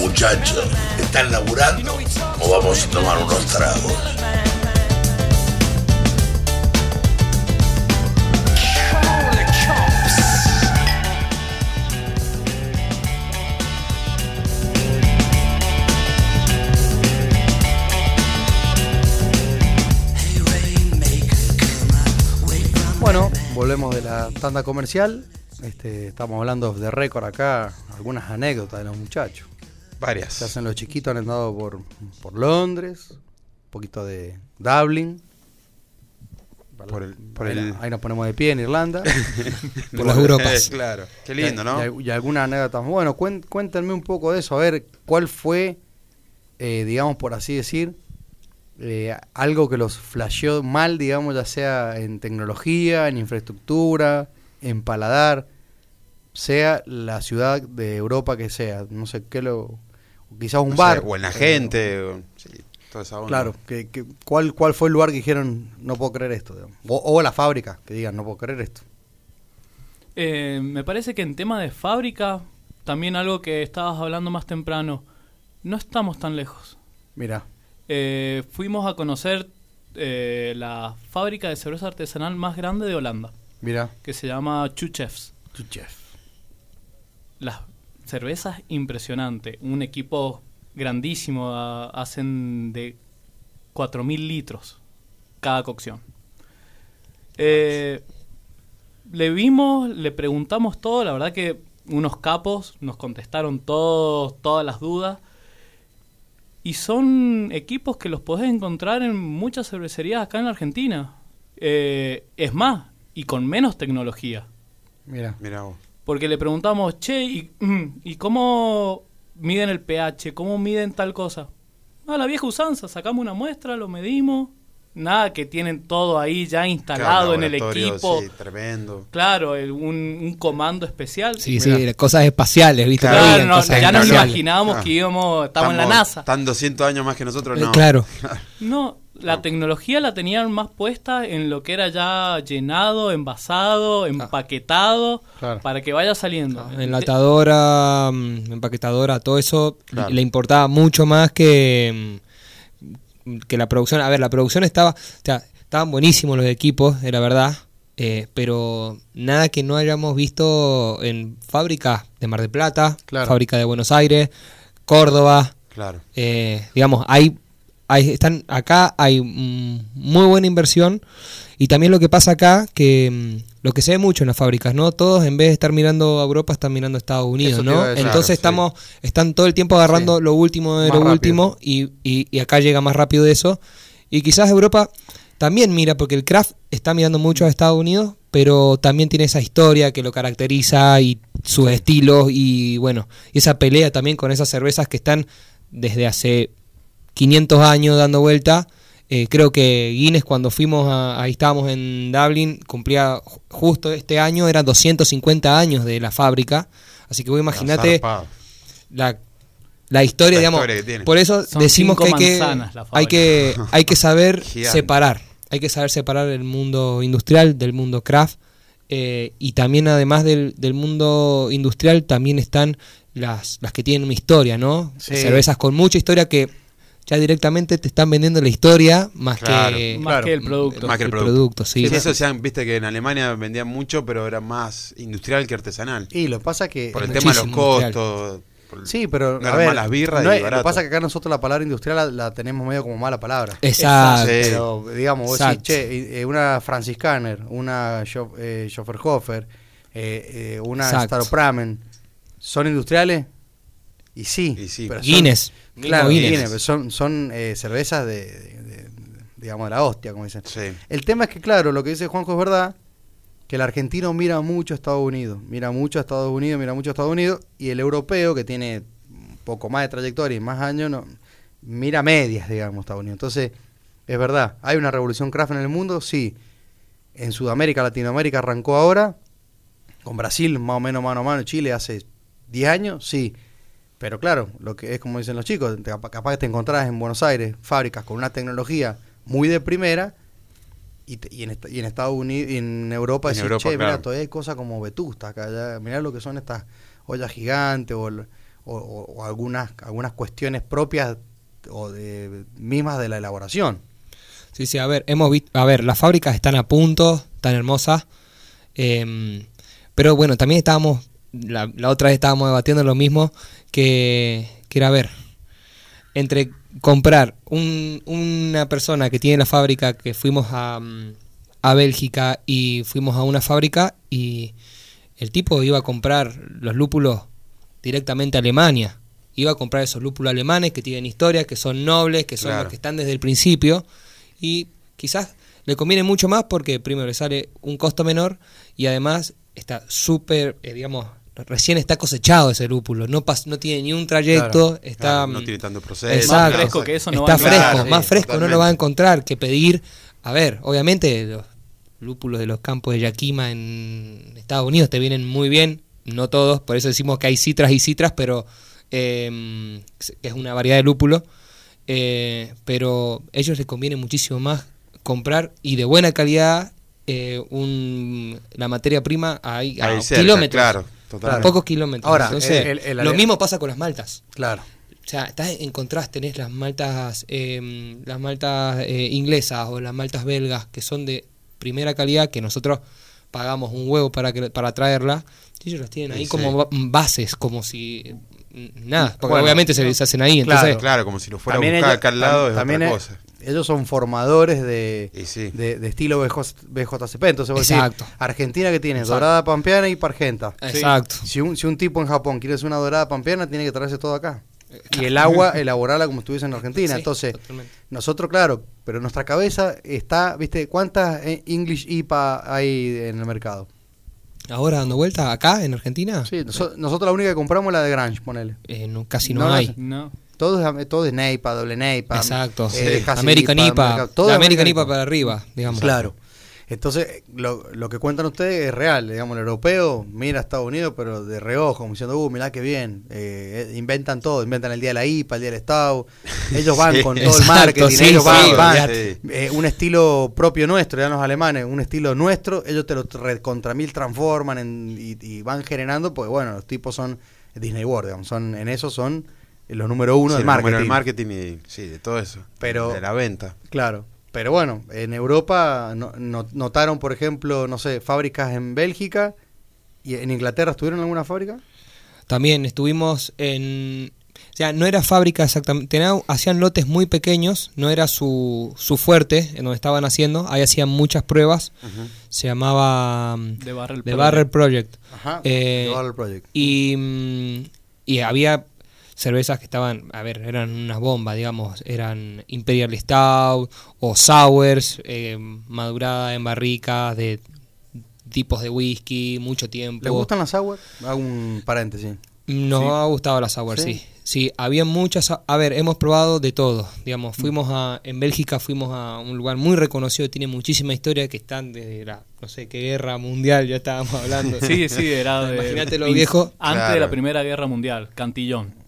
muchachos? ¿Están laburando o vamos a tomar unos tragos? Bueno, volvemos de la tanda comercial. Este, estamos hablando de récord acá, algunas anécdotas de los muchachos. Varias. Se hacen los chiquitos, han andado por, por Londres, un poquito de Dublin. Por el- por ahí, el- ahí nos ponemos de pie en Irlanda. Por las Europas. claro. Qué lindo, Y- ¿no? Y, y alguna anécdota. Bueno, cuen- cuéntenme un poco de eso, a ver, ¿cuál fue, eh, digamos, por así decir, eh, algo que los flasheó mal, digamos, ya sea en tecnología, en infraestructura, en paladar, sea la ciudad de Europa que sea, no sé qué lo... Quizás un No sé, bar. o en la eh, gente. o- sí, toda esa onda. Claro, que, que- ¿cuál, ¿cuál fue el lugar que dijeron no puedo creer esto? digamos? O, o la fábrica, que digan no puedo creer esto. Eh, me parece que en tema de fábrica, también algo que estabas hablando más temprano, no estamos tan lejos. Mira, Eh, fuimos a conocer eh, la fábrica de cerveza artesanal más grande de Holanda, mira. que se llama Chuchefs. Chef. Las cervezas impresionante, un equipo grandísimo, hacen de 4.000 litros cada cocción. Eh, le vimos, le preguntamos todo, la verdad que unos capos nos contestaron todos, todas las dudas. Y son equipos que los podés encontrar en muchas cervecerías acá en la Argentina. Eh, es más, y con menos tecnología. Mira. Mirá vos. Porque le preguntamos, che, ¿y, ¿y cómo miden el pH? ¿Cómo miden tal cosa? Ah, la vieja usanza, sacamos una muestra, lo medimos. Nada que tienen todo ahí ya instalado Claro, en el equipo. Sí, tremendo. Claro, el- un, un comando especial. Sí, Mira. sí, cosas espaciales, ¿viste? Claro, No Claro, digan no, cosas ya nos imaginábamos Ah. que íbamos, estamos en la NASA. Están 200 años más que nosotros, Eh, no. Claro. No, la tecnología la tenían más puesta en lo que era ya llenado, envasado, empaquetado, Claro. para que vaya saliendo. Enlatadora, mm, empaquetadora, todo eso Claro. le importaba mucho más que, mm, que la producción. A ver, la producción estaba, o sea, estaban buenísimos los equipos, era verdad, eh, pero nada que no hayamos visto en fábricas de Mar del Plata, Claro. fábrica de Buenos Aires, Córdoba, Claro. eh, digamos, hay, hay, están acá hay mm, muy buena inversión y también lo que pasa acá que mm, lo que se ve mucho en las fábricas, ¿no? Todos en vez de estar mirando a Europa están mirando a Estados Unidos, ¿no? decir. Entonces Claro, estamos están todo el tiempo agarrando Sí. lo último de Más lo rápido. último y, y, y acá llega más rápido de eso y quizás Europa también mira porque el craft está mirando mucho a Estados Unidos pero también tiene esa historia que lo caracteriza y sus estilos y bueno, y esa pelea también con esas cervezas que están desde hace 500 años dando vuelta. Eh, creo que Guinness cuando fuimos, a- ahí estábamos en Dublin, cumplía ju- justo este año, eran 250 años de la fábrica. Así que vos imagínate la, la historia, La digamos. historia que tiene. Por eso Son decimos que hay que, hay que hay que saber separar. Hay que saber separar el mundo industrial del mundo craft. eh, y también además del, del mundo industrial también están las, las que tienen una historia, ¿no? Sí. Cervezas con mucha historia que ya directamente te están vendiendo la historia más Claro. que Más Claro. que el producto. Más que el el producto. producto, sí. Sí, eso viste que en Alemania vendían mucho, pero era más industrial que artesanal. Y lo pasa que... Por el es tema de los costos. por- Sí, pero No a ver, malas birras no y es- lo que pasa que acá nosotros la palabra industrial la, la tenemos medio como mala palabra. Exacto. Pero digamos, vos decís, che, eh, una Franciscaner, una eh, Schofferhofer, eh, eh, una. Staropramen, ¿son industriales? Y sí. Y sí. pero son- Guinness. Claro, Guinness. Son, son eh, cervezas de, de- de- digamos, de la hostia, como dicen. Sí. El tema es que, claro, lo que dice Juanjo es verdad, que el argentino mira mucho a Estados Unidos, mira mucho a Estados Unidos, mira mucho a Estados Unidos, y el europeo, que tiene un poco más de trayectoria y más años, no, mira medias, digamos, Estados Unidos. Entonces, es verdad, hay una revolución craft en el mundo, sí. En Sudamérica, Latinoamérica arrancó ahora, con Brasil más o menos mano a mano, Chile hace 10 años, sí. Pero claro, lo que es como dicen los chicos, te- capaz que te encontrás en Buenos Aires fábricas con una tecnología muy de primera y, te- y en, est- y en Estados Unidos y en Europa En decís, Europa, che, mira, todavía hay cosas como Vetusta acá, ya, mirá lo que son estas ollas gigantes o, el- o, o- o algunas, algunas cuestiones propias o de, mismas de la elaboración. Sí, sí, a ver, hemos visto, a ver, las fábricas están a punto, tan hermosas, em, pero bueno, también estábamos, la, la otra vez estábamos debatiendo lo mismo, que, que era, a ver, entre comprar un- una persona que tiene la fábrica, que fuimos a, mm, a Bélgica y fuimos a una fábrica y el tipo iba a comprar los lúpulos directamente a Alemania. Iba a comprar esos lúpulos alemanes que tienen historia, que son nobles, que son Claro. los que están desde el principio y quizás le conviene mucho más porque primero le sale un costo menor y además está súper, eh, digamos, recién está cosechado ese lúpulo, no pas- no tiene ni un trayecto, está Claro, no mm, tiene tanto proceso. Exacto. Más fresco que eso no está va a fresco, sí, más fresco no lo va a encontrar que pedir, a ver, obviamente los lúpulos de los campos de Yakima en Estados Unidos te vienen muy bien, no todos, por eso decimos que hay citras y citras, pero eh, es una variedad de lúpulo, eh, pero a ellos les conviene muchísimo más comprar y de buena calidad eh, un, la materia prima ahí, a Ahí cerca, kilómetros. claro, totalmente. pocos kilómetros. Ahora, Entonces, el- el- el- lo mismo pasa con las maltas. Claro. O sea, estás en contraste, tenés las maltas, eh, las maltas eh, inglesas o las maltas belgas que son de primera calidad, que nosotros pagamos un huevo para que, para traerla, y ellos las tienen ahí Sí, como sí. bases, como si nada, porque Bueno, obviamente se, se hacen ahí, claro. entonces Claro, como si lo fuera a buscar ellos- acá al lado es también otra e- cosa. Ellos son formadores de, sí. de, de estilo BJ BJCP. Entonces, vos decís, Exacto. Argentina que tiene dorada pampeana y pargenta. exacto. Si un, si un tipo en Japón quiere hacer una dorada pampeana, tiene que traerse todo acá. Y el agua, elaborarla como estuviese en Argentina. Sí, Entonces, totalmente. nosotros, claro, pero en nuestra cabeza está, ¿viste? ¿Cuántas eh, English IPA hay en el mercado? Ahora dando vuelta acá en Argentina, Sí, noso- nosotros la única que compramos es la de Grange, ponele. eh, no- casi no, hay. No. Todo es, todo es NEIPA, doble NEIPA. Exacto. eh, Hazy American IPA, todo American IPA. IPA para arriba, digamos. Claro. Entonces, lo, lo que cuentan ustedes es real. Digamos, el europeo mira a Estados Unidos, pero de reojo, como diciendo, uh, mirá qué bien. Eh, eh, inventan todo, inventan el día de la IPA, el día del Estado. Ellos van Sí. con todo el marketing, sí, ellos van, sí, van. Eh, un estilo propio nuestro, ya los alemanes, un estilo nuestro, ellos te lo contra mil transforman en- y, y van generando, pues bueno, los tipos son Disney World, digamos, son, en eso son los número uno Sí, del el marketing. número del marketing y sí, de todo eso. Pero- de la venta. Claro, pero bueno, en Europa no- no- notaron, por ejemplo, no sé, fábricas en Bélgica y en Inglaterra estuvieron alguna fábrica. También estuvimos en... O sea, no era fábrica exactamente, tenían- hacían lotes muy pequeños, no era su, su fuerte en donde estaban haciendo, ahí hacían muchas pruebas, se llamaba De Barrel The Project. Barrel Project. Ajá. Eh, The Barrel Project. Y, mm, y había cervezas que estaban, a ver, eran unas bombas, digamos, eran Imperial Stout o Sours, eh, madurada en barricas de tipos de whisky, mucho tiempo. ¿Les gustan las sour? Hago un paréntesis. Nos Sí. ha gustado la sour, ¿Sí? sí. sí. había muchas. A ver, hemos probado de todo. Digamos, fuimos a. En Bélgica fuimos a un lugar muy reconocido, tiene muchísima historia, que están desde la. No sé qué guerra mundial, ya estábamos hablando. Sí, sí, era de. Imagínate lo viejo. Antes de la Primera Guerra Mundial, Cantillón.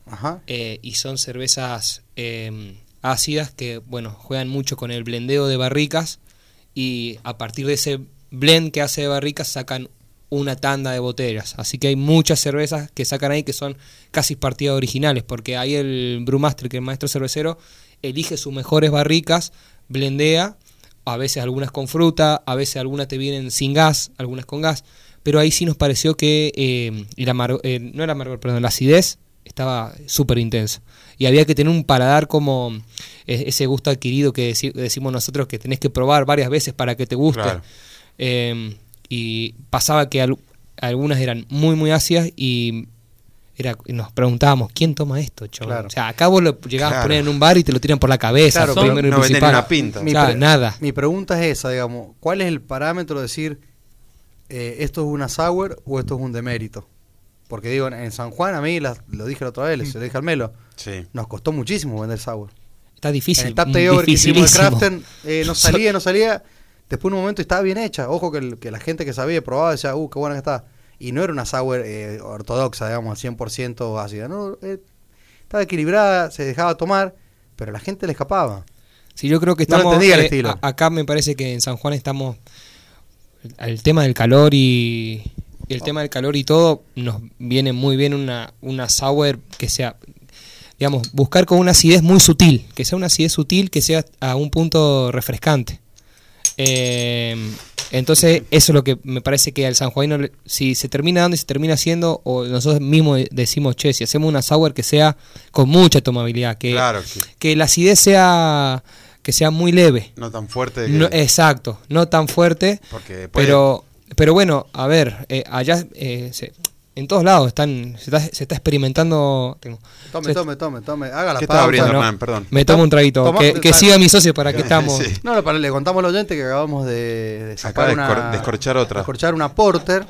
Eh, y son cervezas eh, ácidas que, bueno, juegan mucho con el blendeo de barricas. Y a partir de ese blend que hace de barricas sacan una tanda de botellas. Así que hay muchas cervezas que sacan ahí que son casi partidas originales, porque ahí el brewmaster, que es el maestro cervecero, elige sus mejores barricas, blendea, a veces algunas con fruta, a veces algunas te vienen sin gas, algunas con gas, pero ahí sí nos pareció que eh, el amargo- eh, no perdón, la acidez estaba súper intensa. Y había que tener un paladar como eh, ese gusto adquirido que deci- decimos nosotros que tenés que probar varias veces para que te guste. Claro. Eh, y pasaba que al- algunas eran muy, muy ácidas y era, nos preguntábamos, ¿quién toma esto, chaval? Claro. O sea, acá vos lo llegabas a Claro. poner en un bar y te lo tiran por la cabeza, Claro, primero y no venden una pinta. O sea, pre- nada. Mi pregunta es esa, digamos, ¿cuál es el parámetro de decir eh, esto es una sour o esto es un demérito? Porque digo, en- San Juan a mí, las- lo dije la otra vez, se lo dije al Melo, Sí. nos costó muchísimo vender sour. Está difícil. en el tap takeover que hicimos de. Craften, eh, no salía, no salía. Después en un momento estaba bien hecha. Ojo que, el- que la gente que sabía y probaba decía, uh, qué buena que está. Y no era una sour eh, ortodoxa, digamos, al 100% ácida. No, eh, estaba equilibrada, se dejaba tomar, pero la gente le escapaba. Sí, yo creo que No estamos. entendía el eh, estilo. a- acá me parece que en San Juan estamos. El tema del calor y, y el tema del calor y todo, nos viene muy bien una, una sour que sea, digamos, buscar con una acidez muy sutil, que sea una acidez sutil, que sea a un punto refrescante. Eh, entonces, eso es lo que me parece que al San Juanino, si se termina dando y se termina haciendo, o nosotros mismos de- decimos, che, si hacemos una sour que sea con mucha tomabilidad, que, Claro, que que la acidez sea, que sea muy leve. no tan fuerte. que- No, exacto, no tan fuerte, porque puede- pero, pero bueno, a ver, eh, allá eh, se- en todos lados están, se está, se está experimentando. tengo- Tome, se- tome, tome, tome. Haga la ¿Qué pausa. abriendo, Hernán? Perdón. Me tomo un traguito. Toma- que siga mi socio para que estamos. Sí. No, no, para, le contamos al oyente que acabamos de, de sacar de una... escor- descorchar otra. descorchar una porter,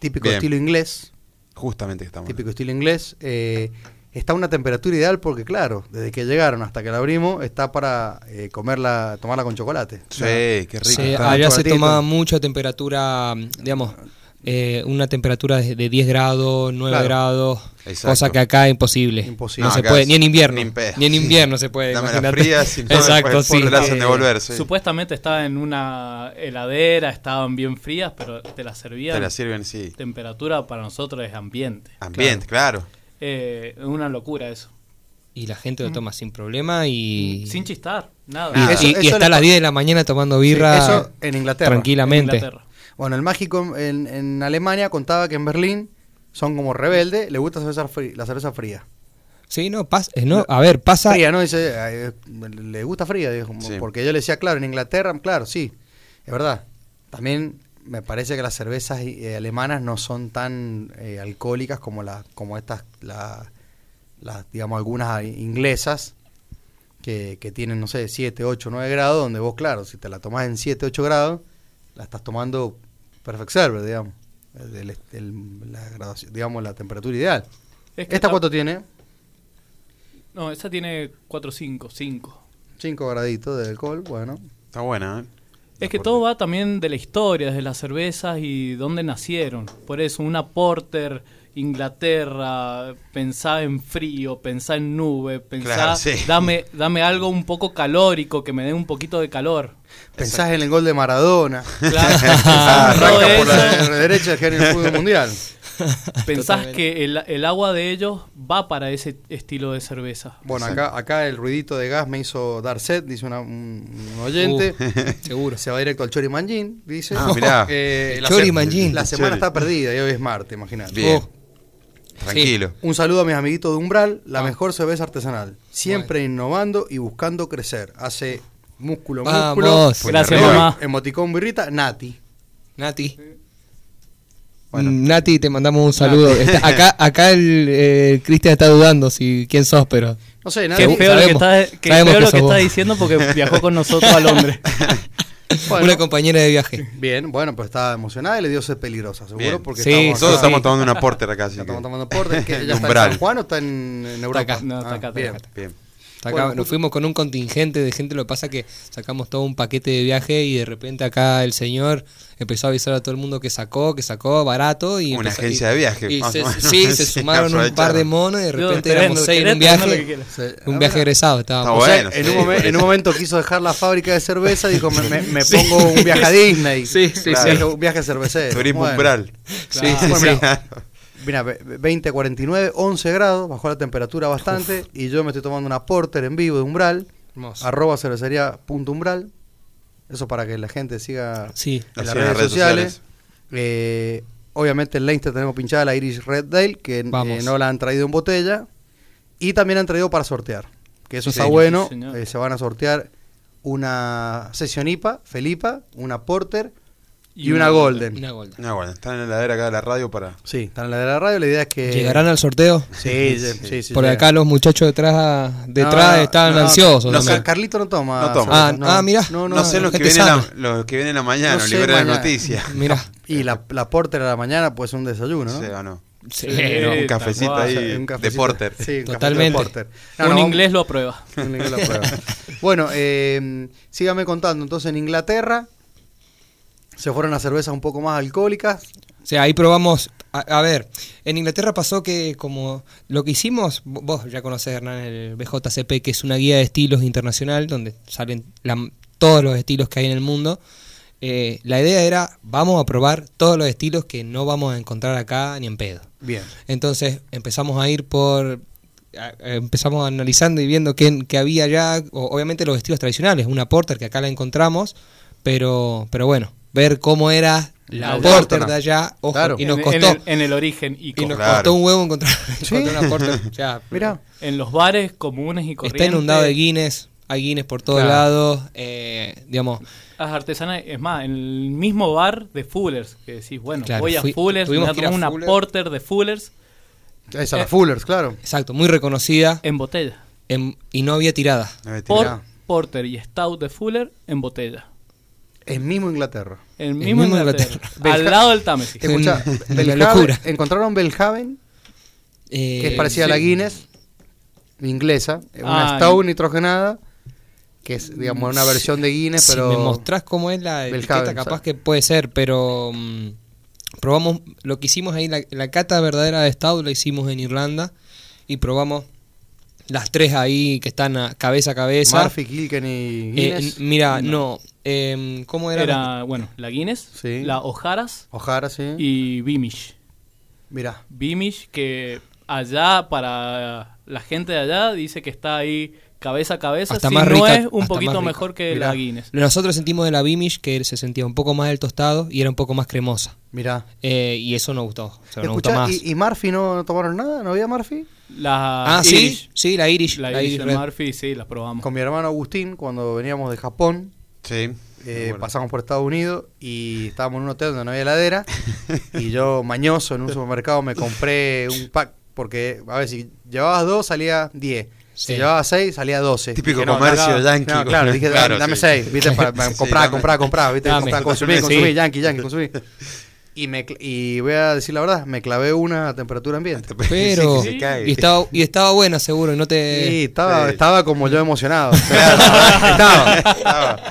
típico Bien. estilo inglés. Justamente que estamos. Típico estilo inglés. eh, está a una temperatura ideal porque, claro, desde que llegaron hasta que la abrimos, está para eh, comerla, tomarla con chocolate. Sí, qué rico. Sí, allá se tomaba mucha temperatura, digamos, eh, una temperatura de, de 10 grados, 9 Claro. grados, Exacto. cosa que acá es imposible. Imposible. No, No, se puede, ni en invierno. ni en. Ni en invierno se puede. Dame las frías, si no, Exacto, después sí. te la hacen Eh, devolver, sí. Supuestamente estaba en una heladera, estaban bien frías, pero te las servían. Te la sirven, sí. Temperatura para nosotros es ambiente. Ambiente, claro. Eh, es una locura eso. Y la gente lo toma sin problema y. Sin chistar, nada. y, Ah, eso- y- y eso está a las pa- 10 de la mañana tomando birra. Sí, eso en Inglaterra. Tranquilamente. En Inglaterra. Bueno, el mágico en, en Alemania contaba que en Berlín son como rebeldes, le gusta cerveza frí- la cerveza fría. Sí, no, pasa, eh, no, a ver, pasa. Fría, ¿no? Dice, eh, le gusta fría, Sí. porque yo le decía, claro, en Inglaterra, claro, sí, es verdad. También me parece que las cervezas eh, alemanas no son tan eh, alcohólicas como la, como estas, la- las, digamos, algunas inglesas que, que tienen, no sé, 7, 8, 9 grados, donde vos, claro, si te la tomás en 7, 8 grados, la estás tomando perfect server, digamos. El- el- la graduación- digamos, la temperatura ideal. Es que ¿Esta cuánto tiene? No, esa tiene 4 5, 5. 5 graditos de alcohol, bueno. Está buena, ¿eh? Es que todo va también de la historia, de las cervezas y dónde nacieron. Por eso, una Porter, Inglaterra, pensá en frío, pensá en nube, pensá, Claro, sí. dame, dame algo un poco calórico, que me dé un poquito de calor. Pensás en el gol de Maradona. Claro, Ah, arranca por la derecha en el fútbol mundial. pensás Totalmente. que el, el agua de ellos va para ese estilo de cerveza. Bueno, acá, acá el ruidito de gas me hizo dar sed, dice una- un, un oyente. Uh, seguro. Se va directo al Chori Manjin, dice. Ah, mirá. Eh, la Chori Manjin. La semana Chori. está perdida y hoy es martes, imagínate. Bien. Oh. Tranquilo. Un saludo a mis amiguitos de Umbral, la Ah. mejor cerveza artesanal. Siempre innovando y buscando crecer. Hace músculo, músculo. Vamos. Gracias, mamá. Emoticón birrita, Nati. Nati. Bueno. Mm, Nati, te mandamos un saludo. Está- acá acá el eh, Cristian está dudando si quién sos, pero. No sé, Nati. Qué feo lo que sabemos- está, qué sabemos feo que lo que está diciendo porque viajó con nosotros a Londres. Bueno. Una compañera de viaje. Bien, bueno, pues estaba emocionada y le dio sed peligrosa, seguro, Bien. porque Sí, estamos, Todos sí. estamos tomando una porter acá, estamos tomando porter, que ella está en. San Juan o está en, en Europa. acá. No, está acá, está bien. acá. Bien. Acá Bueno, nos fuimos con un contingente de gente, lo que pasa que sacamos todo un paquete de viaje y de repente acá el señor empezó a avisar a todo el mundo que sacó, que sacó barato y Una empezó- agencia y- de viaje, y más se- o menos. sí, se sumaron un par de monos y de repente querés, éramos seis en un viaje, un viaje egresado estábamos. O sea, Bueno, en, sí. un momen- en un momento quiso dejar la fábrica de cerveza, dijo, me, me- me pongo un viaje a Disney. Sí, sí, Claro. sí. Un viaje cervecero. Turismo Bueno. umbral. Sí, Claro. sí, Bueno, sí. mira, Mira, ve- 20 a 49, 11 grados, bajó la temperatura bastante y yo me estoy tomando una porter en vivo de Umbral, Hermoso. arroba cervecería punto umbral. Eso para que la gente siga Sí. en las redes, sociales. Eh, obviamente en Leinster tenemos pinchada la Iris Red Dale, que eh, no la han traído en botella. Y también han traído para sortear. Que eso Sí, está señor. bueno. Sí. Eh, se van a sortear una Session IPA, Felipa, una Porter y, una Golden. Una bueno, están en la heladera acá de la radio para. Sí, están en la de la radio. La idea es que. ¿Llegarán al sorteo? Sí, sí, sí. sí, Por llega. acá los muchachos detrás, detrás No, están no, ansiosos. No, también. sé, Carlito no toma. No toma. Ah, no. ah, mirá. No, no, No, sé los que, gente vienen la, los que vienen a la mañana, No sé, de mañana. noticias. Mira. Y la, la Porter a la mañana puede ser un desayuno, ¿no? Sí, o no. Sí, Sí. no. Un cafecito ahí Un de cafecito. porter. Sí, un de Totalmente. porter. No, un no, inglés lo aprueba. Un inglés lo prueba. bueno, eh, sígame contando. Entonces, en Inglaterra se fueron a cervezas un poco más alcohólicas. O sea, ahí probamos. A, a ver, en Inglaterra pasó que, como lo que hicimos, vo- vos ya conocés, Hernán, el BJCP, que es una guía de estilos internacional donde salen la- todos los estilos que hay en el mundo. eh, la idea era, vamos a probar todos los estilos que no vamos a encontrar acá ni en pedo. Bien. Entonces empezamos a ir por... a- Empezamos analizando y viendo qué, qué había ya, o- obviamente los estilos tradicionales, una porter que acá la encontramos, pero, pero bueno, ver cómo era la porter autóctona. de allá, ojo, Claro. y nos en, costó, en el, en el origen y, y nos Claro. costó un huevo encontrar, ¿Sí? encontrar una porter. o sea, Mira. en los bares comunes y corrientes. Está inundado de Guinness, hay Guinness por todos Claro. lados, eh, digamos, Las artesanas, es más, en el mismo bar de Fullers, que decís, bueno, Claro, voy a fui- Fullers, me tuvimos voy a que ir a tomar una Fuller. porter de Fullers Esa, Eh, la Fullers, claro. exacto, muy reconocida en botella. en- y no había tirada. Por, porter y stout de Fuller en botella. En mismo Inglaterra. El mismo mismo Inglaterra, Inglaterra. al lado del Támesis. Escucha, En- en la Belhaven- locura. encontraron Belhaven, Eh, que es parecida a la. Guinness, inglesa, una Ah, Stout nitrogenada, que es, digamos, una versión de Guinness, Si pero... me mostrás cómo es la Belhaven, etiqueta, capaz ¿sabes? que puede ser, pero mm, probamos lo que hicimos ahí, la, la cata verdadera de Stout la hicimos en Irlanda y probamos las tres ahí que están a cabeza a cabeza. Murphy, Kilken y Eh, Guinness. n- mira, no, em, ¿cómo era? Era, bueno, la Guinness, Sí. la Ojaras Ojara, sí. y Beamish. Mira, Beamish, que allá, para la gente de allá, dice que está ahí cabeza a cabeza. Hasta si más no rica, es un poquito mejor que Mirá. la Guinness. Nosotros sentimos de la Beamish que se sentía un poco más del tostado y era un poco más cremosa. mira. Eh, y eso nos gustó. O sea, nos gustó Escuchá, más. ¿y, y Murphy no, no tomaron nada? ¿No había Murphy? La ah, Irish. sí, sí, la Irish. La, la Irish Irish. Murphy, sí, la probamos. Con mi hermano Agustín, cuando veníamos de Japón, Sí. eh, pasamos por Estados Unidos y estábamos en un hotel donde no había heladera y yo mañoso en un supermercado me compré un pack porque a ver si llevabas dos salía 10 si Sí. llevabas seis salía 12 Típico Dije, no, comercio acá- yankee. no, claro dije Claro, dame sí. 6 viste para, para Sí, comprar dame. comprar comprar viste Dame. comprar consumir Sí. consumir yankee yankee consumir y me y voy a decir la verdad me clavé una a temperatura ambiente Pero, Sí, y, estaba, y estaba buena seguro, y no te... Sí, estaba, Sí. estaba como yo emocionado. estaba. Estaba.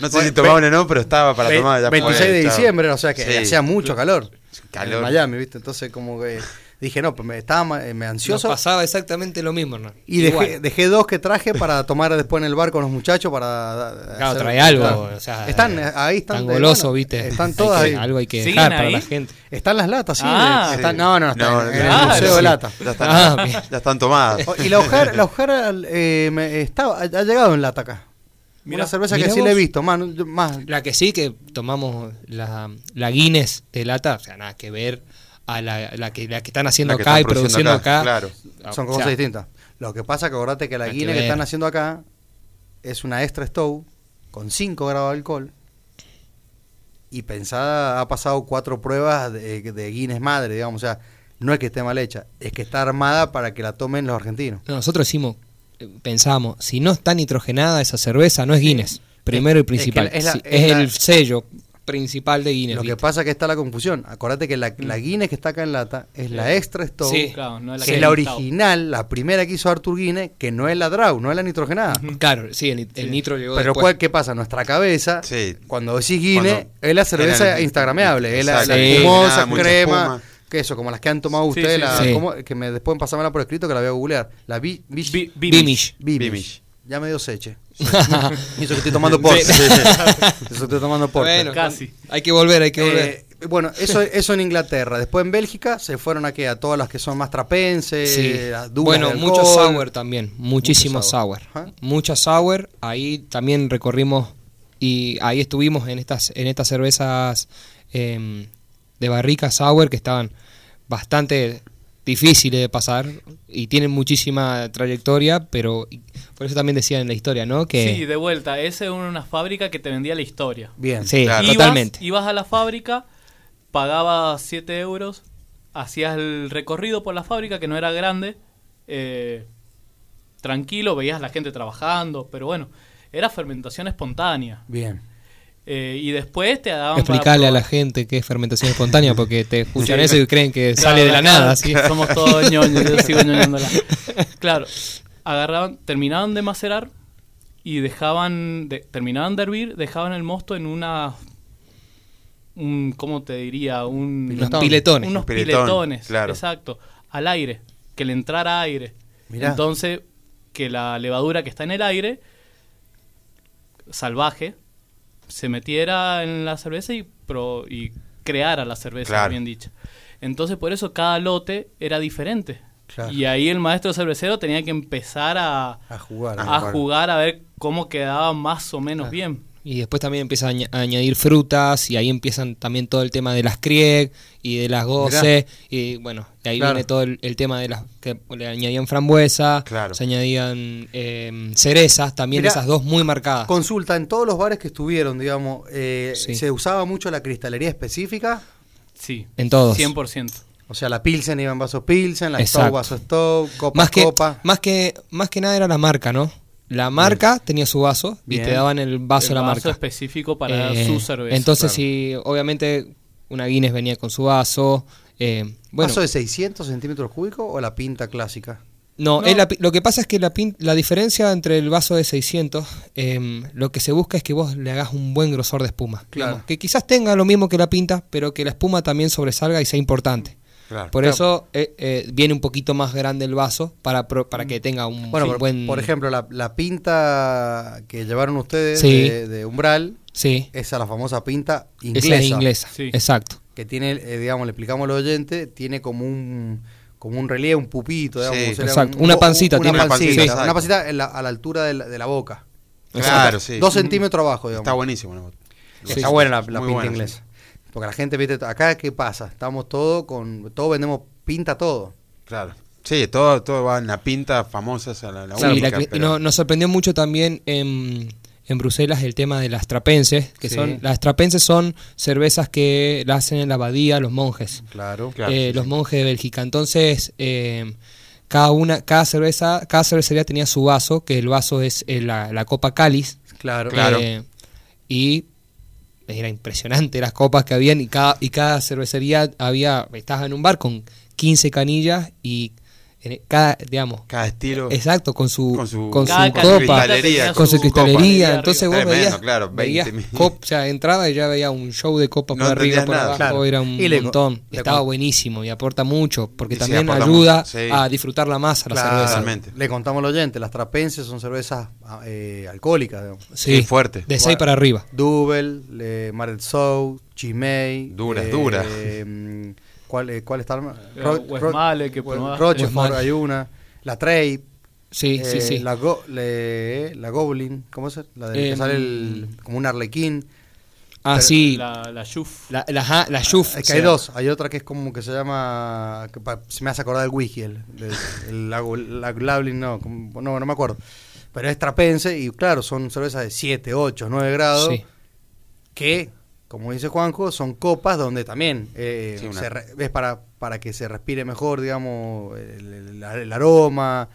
No sé si Ve- tomaban o no, pero estaba para tomar. ya 26 fue, de diciembre, o sea que Sí. hacía mucho calor. Calor. En Miami, ¿viste? Entonces, como que dije, no, pues me estaba eh, me Nos ansioso. pasaba exactamente lo mismo, ¿no? Y dejé, dejé dos que traje para tomar después en el bar con los muchachos para Claro, hacer- trae algo, Claro. o sea, están eh, ahí están Tan de- goloso, bueno, ¿viste? Están Hay todas que- ahí. Algo hay que ¿Siguen dejar para la gente. Están las latas, sí. Ah. están- no, no, están No, en, no, en el museo de lata. Ya están, Ah, ya están tomadas. Oh, Y la hojara, la hojara eh, me- está, ha ha llegado en lata acá. Mirá, Una cerveza que sí la he visto, más, más La que sí que tomamos la, la Guinness de lata, o sea, nada que ver a la, la que, la que están haciendo La que acá y produciendo acá. Claro. Son O cosas sea, distintas. Lo que pasa que acordate que la que Guinness que, están haciendo acá es una extra stove con 5 grados de alcohol y pensada, ha pasado cuatro pruebas de, de Guinness madre, digamos, o sea, no es que esté mal hecha, es que está armada para que la tomen los argentinos. no, nosotros decimos, eh, pensamos, si no está nitrogenada esa cerveza, no es Guinness. Primero y Es que principal. es la- Sí, es es la- el sello principal de Guinness. Lo que ¿viste? pasa es que está la confusión. Acordate que la, la Guinness que está acá en lata es la extra stove, Sí. Claro, no es la que es la original, la primera que hizo Arthur Guinness, que no es la Draw, no es la nitrogenada. Claro, sí, el, el nitro llegó Pero después. ¿cuál- ¿qué pasa? Nuestra cabeza, Sí. cuando decís Guinness, Cuando es la cerveza el- instagrameable, es la, la crema, espuma. Que eso, como las que han tomado Sí, ustedes, sí, la- sí. ¿cómo? que me después pásamela por escrito que la voy a googlear. La Bi- Bish- Bi- Beamish. Beamish. Beamish. Ya me dio seche. y eso que estoy tomando. Sí. eso que estoy tomando. Bueno, Casi. Hay que volver, hay que volver. Eh, bueno, eso, eso en Inglaterra. Después en Bélgica se fueron a, ¿qué? a todas las que son más trapenses, Sí. las Bueno, de mucho sour también, muchísimo Mucho sour. sour. Mucha sour, ahí también recorrimos y ahí estuvimos en estas en estas cervezas em, de barrica sour que estaban bastante difíciles de pasar y tienen muchísima trayectoria, pero por eso también decía en la historia, ¿no? Que Sí, de vuelta. Esa es una fábrica que te vendía la historia. Bien. Sí, Claro. Ibas- totalmente. Ibas a la fábrica, pagabas 7 euros, hacías el recorrido por la fábrica, que no era grande, eh, tranquilo, veías a la gente trabajando, pero bueno, era fermentación espontánea. Bien. Eh, y después te daban... Explicarle a la gente qué es fermentación espontánea porque te escuchan Sí. eso y creen que Claro, sale de la nada, así. Somos todos ñoños, yo sigo ñoñándola. Claro, agarraban, terminaban de macerar y dejaban, de, terminaban de hervir, dejaban el mosto en una, un, ¿cómo te diría? Un, Unos piletones. Unos Piletón, piletones, claro. exacto, al aire, que le entrara aire. Mirá. Entonces, que la levadura que está en el aire, salvaje, se metiera en la cerveza y, pro, y creara la cerveza, Claro. bien dicho. Entonces, por eso cada lote era diferente. Claro. Y ahí el maestro cervecero tenía que empezar a, A jugar. a jugar a ver cómo quedaba más o menos bien. Y después también empieza a, añ- a añadir frutas y ahí empiezan también todo el tema de las Krieg y de las Goce y bueno, y ahí Claro. viene todo el, el tema de las que le añadían frambuesa, Claro. se añadían eh, cerezas, también Mirá, esas dos muy marcadas. Consulta, en todos los bares que estuvieron, digamos, eh, Sí. ¿se usaba mucho la cristalería específica? Sí. En todos. 100%. O sea, la Pilsen iba en vaso Pilsen, la Exacto. Vaso copa más que, copa. más que más que nada era la marca, ¿no? La marca tenía su vaso Bien. y te daban el vaso el de la vaso marca. específico para Eh, su cerveza. Entonces, claro. si obviamente una Guinness venía con su vaso, eh, bueno, ¿Vaso de 600 centímetros cúbicos o la pinta clásica? No, No. es la pi- lo que pasa es que la, pin- la diferencia entre el vaso de 600, em, lo que se busca es que vos le hagas un buen grosor de espuma. Claro. Digamos, que quizás tenga lo mismo que la pinta, pero que la espuma también sobresalga y sea importante. Claro. Por Claro. eso eh, eh, viene un poquito más grande el vaso para, pro- para que tenga un Bueno, por, buen... por ejemplo, la, la pinta que llevaron ustedes Sí. de, de Umbral, Sí, esa la famosa pinta inglesa. esa es inglesa, Sí. exacto. Que tiene, eh, digamos, le explicamos al oyente, tiene como un como un relieve, un pupito, digamos, Exacto, un- una un- pancita, una tiene una pancita, pancita, una exacto. pancita en la- a la altura de la, de la boca. Claro, sí. Dos centímetros abajo, digamos. Está buenísimo. ¿no? Está buena la, pinta buena, inglesa. Porque la gente, viste, acá qué pasa, estamos todos con, todos vendemos pinta todo. Claro. Sí, todo, todo va en la pinta famosa, esa la, la Sí, única, la cri- pero- no- nos sorprendió mucho también en, en Bruselas el tema de las trapenses, que Sí. son las trapenses son cervezas que la hacen en la abadía los monjes. Claro. Claro, eh, sí, los sí. monjes de Bélgica. Entonces, eh, cada una, cada cerveza, cada cervecería tenía su vaso, que el vaso es eh, la, la copa cáliz. Claro. Claro. eh, y era impresionante las copas que habían y cada, y cada cervecería había, estabas en un bar con 15 canillas y en cada, digamos, Cada estilo. exacto, con su, Con su- con su copa, cristalería, con su copa cristalería. arriba. Entonces vos Tremendo, veías, claro, 20 veías cop- o sea, entraba y ya veía un show de copa No por arriba, por nada. abajo, Claro. era un Y le- montón. le- Estaba buenísimo y aporta mucho, porque sí, también ayuda mucho, sí. a disfrutarla más a la Claro. cerveza. Totalmente. Le contamos al oyente, las trapenses son cervezas ah, eh, alcohólicas, digamos. Sí, fuerte. De 6 para arriba. Double, le, Maret Soul, Chimay. Duras, duras. ¿Cuál, eh, ¿Cuál está? Eh, Westmalle, que probaste. Rochefort hay una. La Trey. Sí, sí, eh, sí. La, go, le- la Goblin, ¿cómo es? La de que Em, sale el, como un arlequín. ah, pero sí. La, La, la Juf. la, la, la Juf, Es o que hay dos. Hay otra que es como que se llama. Que pa- se me hace acordar del whisky. El, el- la, la Goblin, no, como- no, no me acuerdo. Pero es trapense y claro, son cervezas de 7, 8, 9 grados. Sí. que, como dice Juanjo, son copas donde también eh, Sí, una- se re- es para, para que se respire mejor, digamos, el, el- el aroma.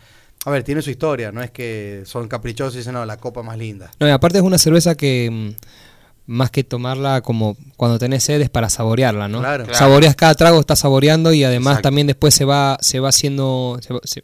A ver, tiene su historia, no es que son caprichosos y dicen, no, la copa más linda. No, y aparte es una cerveza que mm, más que tomarla como cuando tenés sed es para saborearla, ¿no? Claro. Claro. Saboreas cada trago, estás saboreando y además Exacto. también después se va se va haciendo se va, se-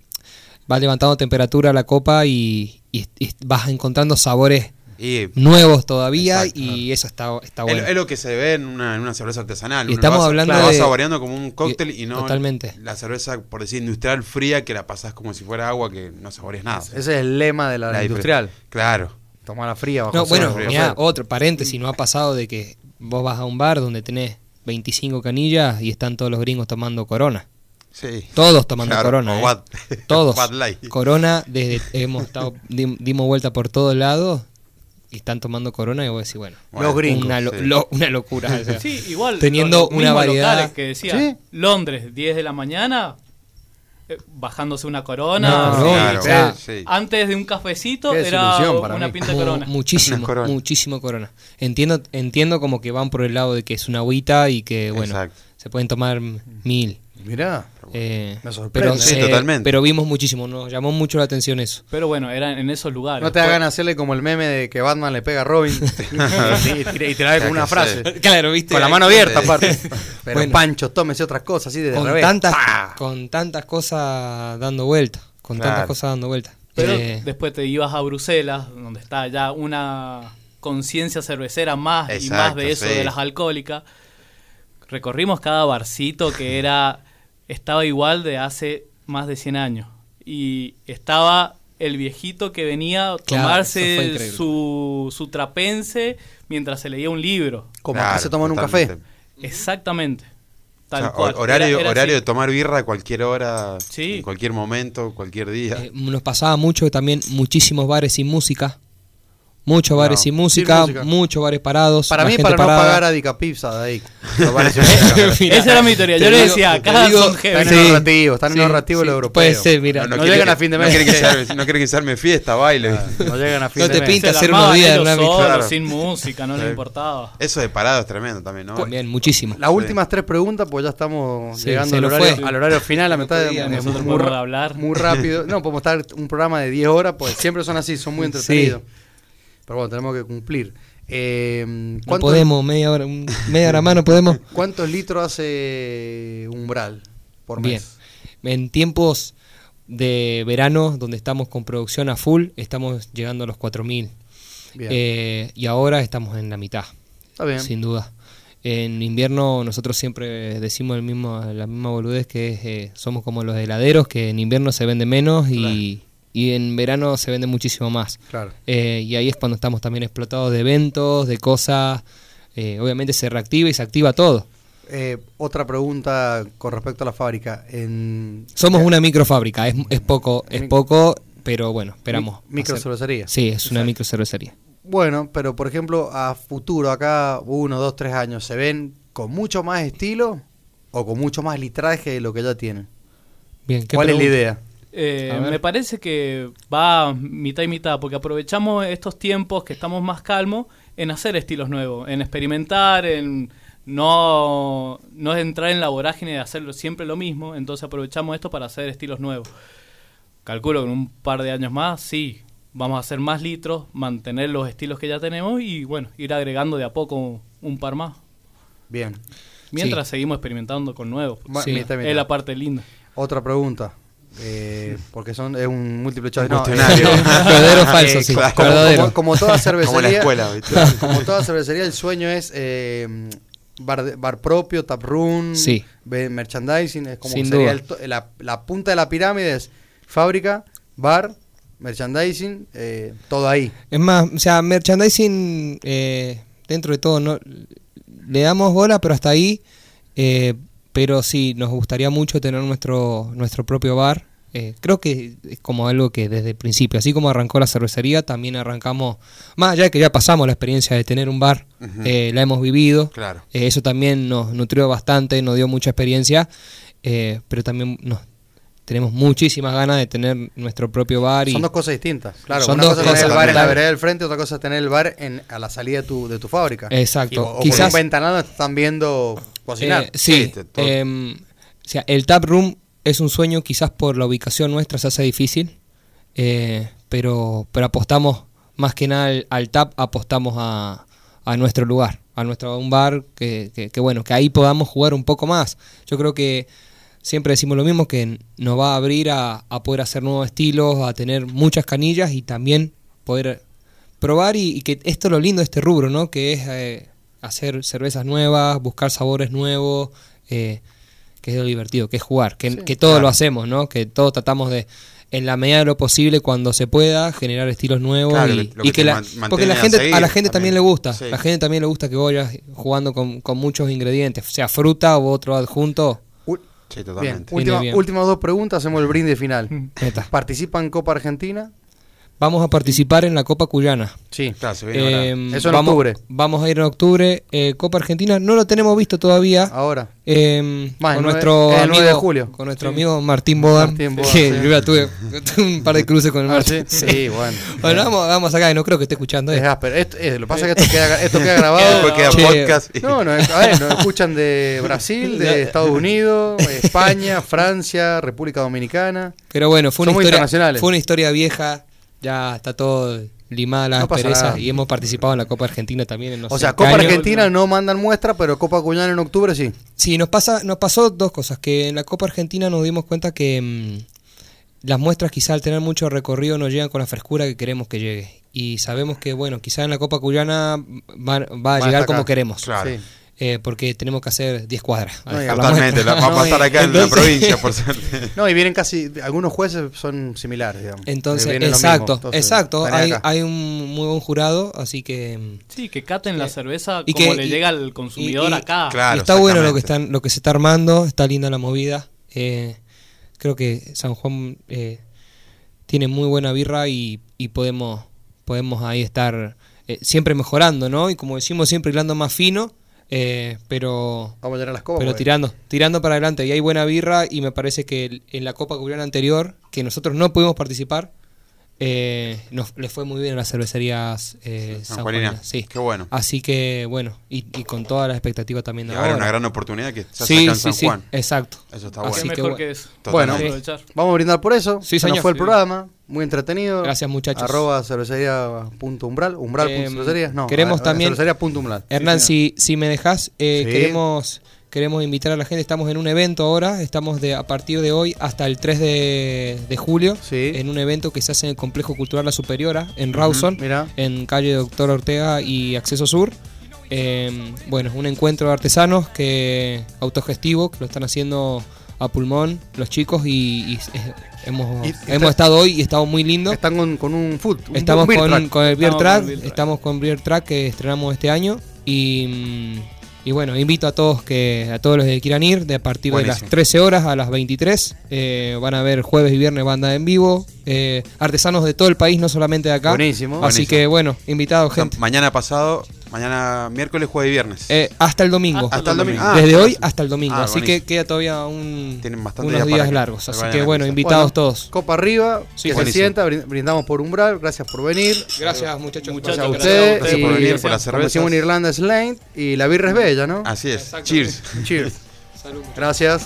va levantando temperatura la copa y, y- y vas encontrando sabores Y nuevos todavía Exacto. y eso está está es, bueno. es lo que se ve en una, en una cerveza artesanal. Y estamos vas- hablando vas de- saboreando como un cóctel y, y- no totalmente. la cerveza, por decir, industrial fría que la pasás como si fuera agua que no saboreas nada. Ese es el lema de la, La industrial. Claro. Tomar la fría bajo No, bueno, mirá, otro paréntesis, no ha pasado de que vos vas a un bar donde tenés 25 canillas y están todos los gringos tomando corona. Sí. Todos tomando Claro, corona. ¿eh? Todos. Corona, desde hemos estado, dim- dimos vuelta por todos lados y están tomando corona y vos decís, bueno, Los gringos, una, lo- sí. lo- una locura. o sea. Sí, igual. Teniendo los una variedad- que decía Sí. Londres, 10 de la mañana, eh, bajándose una corona. No, sí. no, Claro, o sea, sí. Antes de un cafecito Qué era una mí. pinta de corona. Muchísimo, corona. muchísimo corona. Entiendo, entiendo como que van por el lado de que es una agüita y que, bueno, Exacto. se pueden tomar mil. Mirá, eh, Me sorprende. pero, Sí, se- totalmente. pero vimos muchísimo, nos llamó mucho la atención eso. Pero bueno, eran en esos lugares. no te hagan hacerle como el meme de que Batman le pega a Robin y, tira- y te la ve con una frase. Claro, viste. Con la mano abierta, aparte. Pero Bueno. Pancho, tómese otras cosas, así de con revés. tantas, ¡Pah! con tantas cosas dando vuelta. Con Claro. tantas cosas dando vuelta. Pero Eh, después te ibas a Bruselas, donde está ya una conciencia cervecera más y más de eso sí. de las alcohólicas. Recorrimos cada barcito que era estaba igual de hace más de 100 años y estaba el viejito que venía a Claro, tomarse su, su trapense mientras se leía un libro. Como Claro, acá se toman un café. Exactamente. O Tal sea, cual. horario Era- era horario de tomar birra a cualquier hora, Sí. en cualquier momento, cualquier día. Eh, nos pasaba mucho también muchísimos bares sin música. Muchos bares No, sin sin música, música. muchos bares parados. Para mí, para no pagar a Dica Pizza de ahí. Los Esa era mi teoría. te Yo le digo- decía, te acá digo- son. Están en Sí, ahorrativo, están en sí, ahorrativo sí, lo europeo. Puede ser, mira. no quiere llegan que- a fin de no mes. no quieren que se arme fiesta, baile. No llegan a fin No de te mes. pinta Se la hacer unos días en una solo, Claro. sin música, no le importaba. Eso de parado es tremendo también, ¿no? También, muchísimo. Las últimas tres preguntas, pues ya estamos llegando al horario, fue. al horario final, la mitad de muy rápido. No, podemos estar un programa de 10 horas, pues siempre son así, son muy entretenidos. Pero bueno, tenemos que cumplir. Eh, No ¿cuántos, podemos, media hora, media hora más no podemos. ¿Cuántos litros hace Umbral por Bien. mes? En tiempos de verano, donde estamos con producción a full, estamos llegando a los 4000. Bien. Eh, y ahora estamos en la mitad, Está bien. sin duda. En invierno nosotros siempre decimos el mismo, la misma boludez que es, eh, somos como los heladeros, que en invierno se vende menos y, y en verano se vende muchísimo más. Claro. Eh, y ahí es cuando estamos también explotados de eventos, de cosas. eh, obviamente se reactiva y se activa todo. Eh, otra pregunta con respecto a la fábrica. En, Somos una microfábrica, es, es poco, es poco, pero bueno, esperamos. Mi- microcervecería. Sí, es una microcervecería. Bueno, pero por ejemplo, a futuro, acá uno, dos, tres años, ¿se ven con mucho más estilo o con mucho más litraje de lo que ya tienen? Bien, ¿qué ¿Cuál es la idea? Eh, me parece que va mitad y mitad, porque aprovechamos estos tiempos que estamos más calmos en hacer estilos nuevos, en experimentar, en no, no entrar en la vorágine de hacerlo siempre lo mismo, entonces aprovechamos esto para hacer estilos nuevos. Calculo que en un par de años más, sí, vamos a hacer más litros, mantener los estilos que ya tenemos y bueno, ir agregando de a poco un par más. Bien. Mientras seguimos experimentando con nuevos. Sí. Es la parte linda. Otra pregunta. Eh, porque son es un múltiple choice. No, eh, Verdadero o falso, eh, sí. como, como- como toda cervecería, Como la escuela, como toda cervecería, el sueño es eh, bar, bar propio, tap room, Sí. merchandising, es como Sin que sería el la, la punta de la pirámide es fábrica, bar, merchandising, eh, todo ahí. Es más, o sea, merchandising, eh, dentro de todo, no le damos bola, pero hasta ahí. Pero sí, nos gustaría mucho tener nuestro, nuestro propio bar. Eh, creo que es como algo que desde el principio, así como arrancó la cervecería, también arrancamos, más allá de que ya pasamos la experiencia de tener un bar, eh, la hemos vivido, Claro. Eh, eso también nos nutrió bastante, nos dio mucha experiencia, eh, pero también nos, tenemos muchísimas ganas de tener nuestro propio bar. Y, Son dos cosas distintas. Claro, Son una dos cosa es tener el cosas bar en la vereda del frente, otra cosa es tener el bar en, a la salida de tu, de tu fábrica. Exacto. Y- o, o por Quizás- un ventanal donde te están viendo cocinar. Eh, sí, Sí, te- todo. em, o sea, el tap room es un sueño, quizás por la ubicación nuestra se hace difícil, eh, pero, pero apostamos más que nada al, al tap, apostamos a, a nuestro lugar, a nuestro un bar que, que- que bueno, que ahí podamos jugar un poco más. Yo creo que siempre decimos lo mismo, que nos va a abrir a, a poder hacer nuevos estilos, a tener muchas canillas y también poder probar y, y que esto es lo lindo de este rubro, ¿no? Que es eh, hacer cervezas nuevas, buscar sabores nuevos, eh, que es lo divertido, que es jugar, que, que todo lo hacemos, ¿no? Que todos tratamos de, en la medida de lo posible, cuando se pueda, generar estilos nuevos Claro, y, que- lo y que que te la, porque la a gente, a, la gente también, también. le gusta, Sí. la gente también le gusta que vayas jugando con, con muchos ingredientes, sea fruta u otro adjunto. Sí, Bien, totalmente. última- bien. últimas dos preguntas, hacemos el brindis final. ¿Participa en Copa Argentina? Vamos a participar en la Copa Cuyana. Sí. Claro, se viene. Eh, Eso en vamos, octubre. Vamos a ir en octubre. eh, Copa Argentina, no lo tenemos visto todavía. Ahora. Eh, Más, con nuestro amigo, 9 de julio. con nuestro Sí. amigo Martín Bodan, Martín Bodan, que sí. yo ya tuve, tuve un par de cruces con el Ah, Martín. sí, sí, bueno. Bueno, vamos, vamos acá, y no creo que esté escuchando Es esto. áspero. Esto, eh, lo que pasa es que esto queda, esto queda grabado. Después queda Che. podcast. y- No, no, a ver, nos escuchan de Brasil, de Estados Unidos, España, Francia, República Dominicana. Pero bueno, fue una, Somos historia, fue una historia vieja, ya está todo limada las No y hemos participado en la Copa Argentina también. En no O sé sea, Copa año. Argentina no mandan muestra, pero Copa Cuyana en octubre sí. Sí, nos pasa, nos pasó dos cosas, que en la Copa Argentina nos dimos cuenta que mm, las muestras quizá al tener mucho recorrido no llegan con la frescura que queremos que llegue. Y sabemos que, bueno, quizá en la Copa Cuyana va, va a Va llegar como queremos. Claro. Sí. Eh, porque tenemos que hacer 10 cuadras. No, Totalmente, la- vamos a estar acá en la provincia, por suerte. No, y vienen casi, algunos jueces son similares, digamos. Entonces, Eh, exacto. Entonces, exacto. Hay, hay un muy buen jurado, así que... Sí, que caten la Eh, cerveza y como que- le y- llega al consumidor y- y- acá. Claro, y está bueno lo que están, lo que se está armando, está linda la movida. Eh, creo que San Juan eh, tiene muy buena birra y, y podemos, podemos ahí estar eh, siempre mejorando, ¿no? Y como decimos, siempre hilando más fino, eh, pero Vamos a llenar las copas. pero tirando, tirando para adelante. Y hay buena birra y me parece que el- en la Copa Cubriana anterior, que nosotros no pudimos participar, eh, nos, les fue muy bien a las cervecerías eh, San San Juanina. Sí. Qué bueno. Así que bueno, y, y con toda la expectativa también Y de ahora ahora. una gran oportunidad que se sí, sí, San sí, Juan. exacto. Eso está bueno. Así que mejor que eso. Bueno. Vamos a brindar por eso. Sí, Se nos fue el Sí. programa. Muy entretenido. Gracias, muchachos. Arroba cervecería punto umbral. Umbral punto cervecería. No, queremos a- a también- Cervecería punto umbral. Hernán, si, si me dejas, eh, Sí. queremos queremos invitar a la gente. Estamos en un evento ahora. Estamos de a partir de hoy hasta el 3 de, de julio. Sí. En un evento que se hace en el Complejo Cultural La Superiora, en Rawson. Mira. en calle Doctor Ortega y Acceso Sur. Eh, bueno, un encuentro de artesanos que autogestivo, que lo están haciendo a pulmón los chicos y, y, hemos, Y- hemos está- estado hoy y estado muy lindo. Están con, con un food. un- Estamos beer con, track. con el Beer Estamos Track, con el Beer Track. estamos con Beer Track que estrenamos este año y, mm, y bueno, invito a todos que a todos los que quieran ir de a partir de las 13 horas a las 23 eh, van a ver jueves y viernes banda en vivo, eh, artesanos de todo el país, no solamente de acá. Buenísimo. Así Buenísimo. que bueno, invitados O sea, gente. mañana pasado, mañana miércoles, jueves y viernes. Eh, hasta el domingo. Hasta Hasta el domingo. Ah, Desde hoy hasta el domingo. Ah, así que queda todavía un, Tienen bastante unos días largos. Así que bueno, invitados Bueno, todos. Copa arriba. Sí, que se sienta. brin- Brindamos por umbral. Gracias por venir. Gracias muchachos. Muchachos, Gracias a gracias ustedes. Gracias por venir, por cervezas. decimos en Irlanda es Lane. Y la birra es bella, ¿no? Así es. Cheers. Cheers. Salud, muchachos. Gracias.